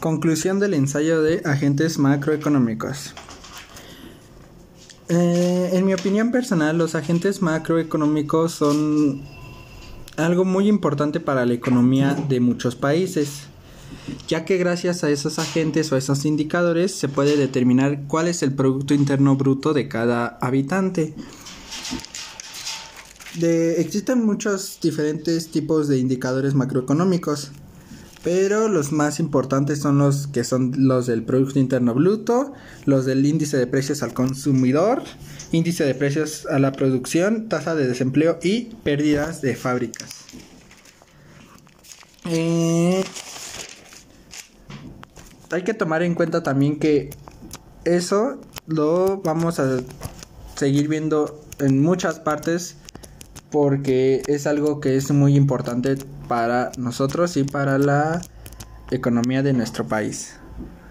Conclusión del ensayo de agentes macroeconómicos. Eh, en mi opinión personal, los agentes macroeconómicos son algo muy importante para la economía de muchos países, ya que gracias a esos agentes o esos indicadores se puede determinar cuál es el Producto Interno Bruto de cada habitante. existen muchos diferentes tipos de indicadores macroeconómicos pero los más importantes son los que son los del Producto Interno Bruto, los del índice de precios al consumidor, índice de precios a la producción, tasa de desempleo y pérdidas de fábricas. Eh, hay que tomar en cuenta también que eso lo vamos a seguir viendo en muchas partes porque es algo que es muy importante para nosotros y para la economía de nuestro país.